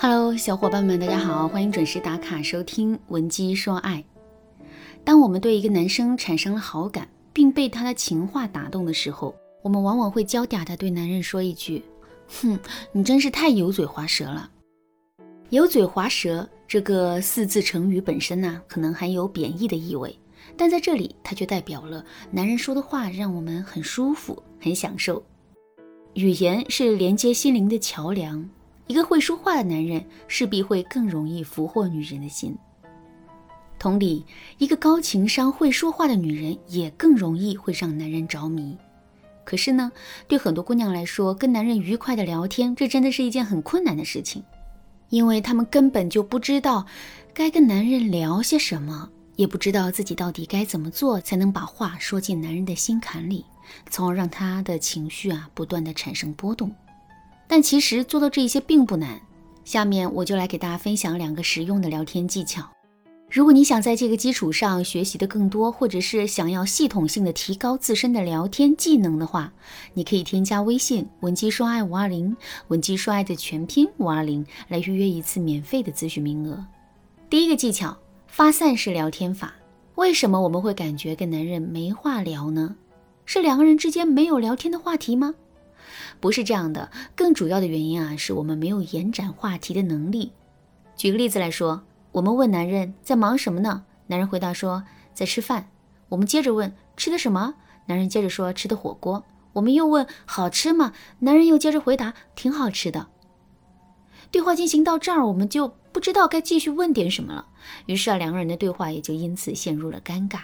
Hello，小伙伴们，大家好，欢迎准时打卡收听《文姬说爱》。当我们对一个男生产生了好感，并被他的情话打动的时候，我们往往会娇嗲的对男人说一句：“哼，你真是太油嘴滑舌了。”油嘴滑舌这个四字成语本身呢，可能含有贬义的意味，但在这里，它却代表了男人说的话让我们很舒服、很享受。语言是连接心灵的桥梁。一个会说话的男人势必会更容易俘获女人的心。同理，一个高情商会说话的女人也更容易会让男人着迷。可是呢，对很多姑娘来说，跟男人愉快的聊天，这真的是一件很困难的事情，因为她们根本就不知道该跟男人聊些什么，也不知道自己到底该怎么做才能把话说进男人的心坎里，从而让他的情绪啊不断的产生波动。但其实做到这些并不难，下面我就来给大家分享两个实用的聊天技巧。如果你想在这个基础上学习的更多，或者是想要系统性的提高自身的聊天技能的话，你可以添加微信文姬说爱五二零，文姬说爱的全拼五二零来预约一次免费的咨询名额。第一个技巧，发散式聊天法。为什么我们会感觉跟男人没话聊呢？是两个人之间没有聊天的话题吗？不是这样的，更主要的原因啊，是我们没有延展话题的能力。举个例子来说，我们问男人在忙什么呢？男人回答说在吃饭。我们接着问吃的什么？男人接着说吃的火锅。我们又问好吃吗？男人又接着回答挺好吃的。对话进行到这儿，我们就不知道该继续问点什么了。于是啊，两个人的对话也就因此陷入了尴尬。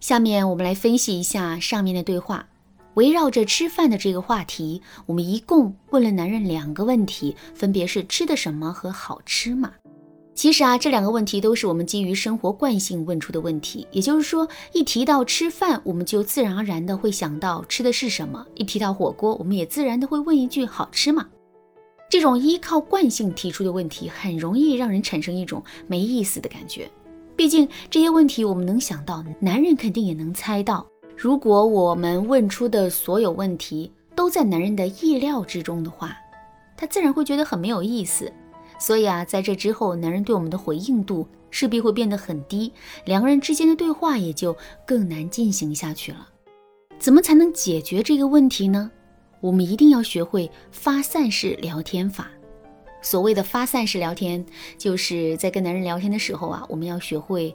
下面我们来分析一下上面的对话。围绕着吃饭的这个话题，我们一共问了男人两个问题，分别是吃的什么和好吃吗？其实啊，这两个问题都是我们基于生活惯性问出的问题。也就是说，一提到吃饭，我们就自然而然的会想到吃的是什么；一提到火锅，我们也自然的会问一句好吃吗？这种依靠惯性提出的问题，很容易让人产生一种没意思的感觉。毕竟这些问题我们能想到，男人肯定也能猜到。如果我们问出的所有问题都在男人的意料之中的话，他自然会觉得很没有意思。所以啊，在这之后，男人对我们的回应度势必会变得很低，两个人之间的对话也就更难进行下去了。怎么才能解决这个问题呢？我们一定要学会发散式聊天法。所谓的发散式聊天，就是在跟男人聊天的时候啊，我们要学会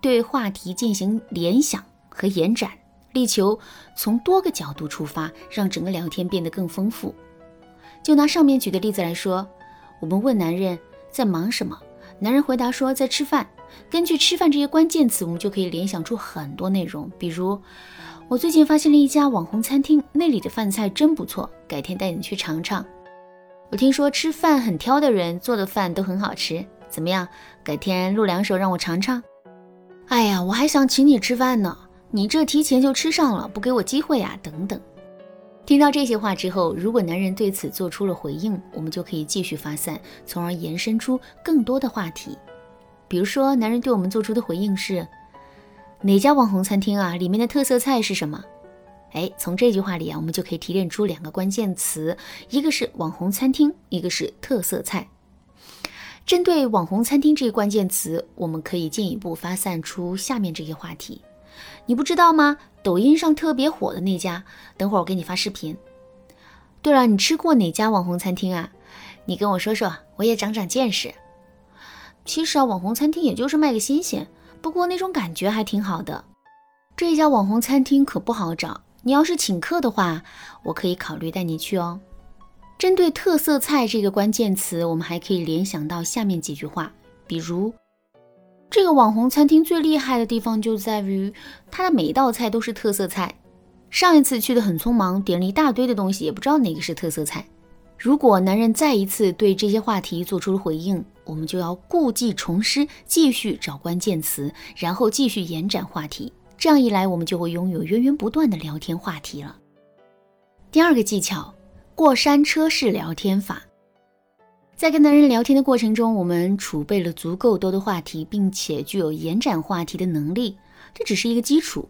对话题进行联想和延展。力求从多个角度出发，让整个聊天变得更丰富。就拿上面举的例子来说，我们问男人在忙什么，男人回答说在吃饭。根据“吃饭”这些关键词，我们就可以联想出很多内容。比如，我最近发现了一家网红餐厅，那里的饭菜真不错，改天带你去尝尝。我听说吃饭很挑的人做的饭都很好吃，怎么样？改天露两手让我尝尝。哎呀，我还想请你吃饭呢。你这提前就吃上了，不给我机会啊？等等。听到这些话之后，如果男人对此做出了回应，我们就可以继续发散，从而延伸出更多的话题。比如说，男人对我们做出的回应是：哪家网红餐厅啊？里面的特色菜是什么？哎，从这句话里啊，我们就可以提炼出两个关键词，一个是网红餐厅，一个是特色菜。针对网红餐厅这一关键词，我们可以进一步发散出下面这些话题。你不知道吗？抖音上特别火的那家，等会儿我给你发视频。对了，你吃过哪家网红餐厅啊？你跟我说说，我也长长见识。其实啊，网红餐厅也就是卖个新鲜，不过那种感觉还挺好的。这家网红餐厅可不好找，你要是请客的话，我可以考虑带你去哦。针对特色菜这个关键词，我们还可以联想到下面几句话，比如。这个网红餐厅最厉害的地方就在于，它的每一道菜都是特色菜。上一次去的很匆忙，点了一大堆的东西，也不知道哪个是特色菜。如果男人再一次对这些话题做出了回应，我们就要故技重施，继续找关键词，然后继续延展话题。这样一来，我们就会拥有源源不断的聊天话题了。第二个技巧，过山车式聊天法。在跟男人聊天的过程中，我们储备了足够多的话题，并且具有延展话题的能力。这只是一个基础，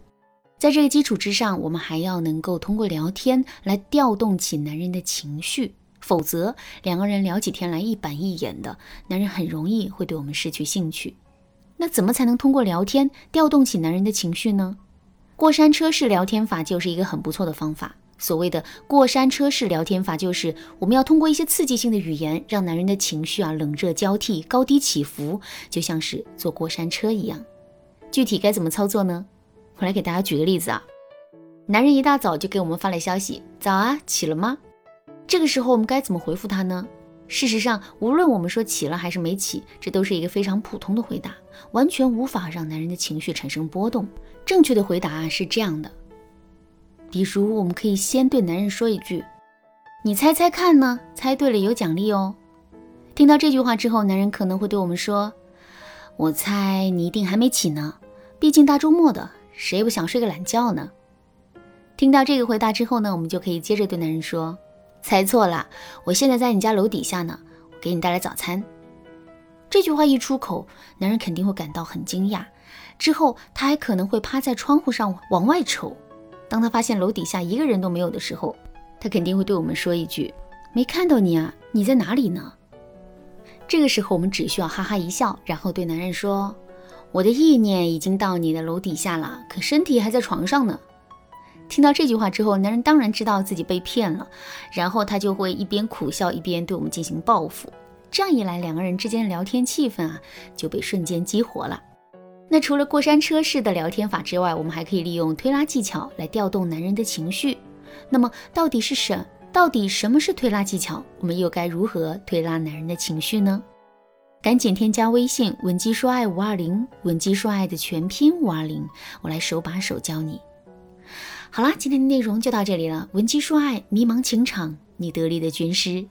在这个基础之上，我们还要能够通过聊天来调动起男人的情绪，否则两个人聊起天来一板一眼的，男人很容易会对我们失去兴趣。那怎么才能通过聊天调动起男人的情绪呢？过山车式聊天法就是一个很不错的方法。所谓的过山车式聊天法，就是我们要通过一些刺激性的语言，让男人的情绪啊冷热交替、高低起伏，就像是坐过山车一样。具体该怎么操作呢？我来给大家举个例子啊。男人一大早就给我们发来消息：“早啊，起了吗？”这个时候我们该怎么回复他呢？事实上，无论我们说起了还是没起，这都是一个非常普通的回答，完全无法让男人的情绪产生波动。正确的回答是这样的。比如，我们可以先对男人说一句：“你猜猜看呢？猜对了有奖励哦。”听到这句话之后，男人可能会对我们说：“我猜你一定还没起呢，毕竟大周末的，谁不想睡个懒觉呢？”听到这个回答之后呢，我们就可以接着对男人说：“猜错了，我现在在你家楼底下呢，我给你带来早餐。”这句话一出口，男人肯定会感到很惊讶，之后他还可能会趴在窗户上往外瞅。当他发现楼底下一个人都没有的时候，他肯定会对我们说一句：“没看到你啊，你在哪里呢？”这个时候，我们只需要哈哈一笑，然后对男人说：“我的意念已经到你的楼底下了，可身体还在床上呢。”听到这句话之后，男人当然知道自己被骗了，然后他就会一边苦笑一边对我们进行报复。这样一来，两个人之间的聊天气氛啊就被瞬间激活了。那除了过山车式的聊天法之外，我们还可以利用推拉技巧来调动男人的情绪。那么，到底是什？到底什么是推拉技巧？我们又该如何推拉男人的情绪呢？赶紧添加微信文姬说爱五二零，文姬说爱的全拼五二零，我来手把手教你。好啦，今天的内容就到这里了。文姬说爱，迷茫情场，你得力的军师。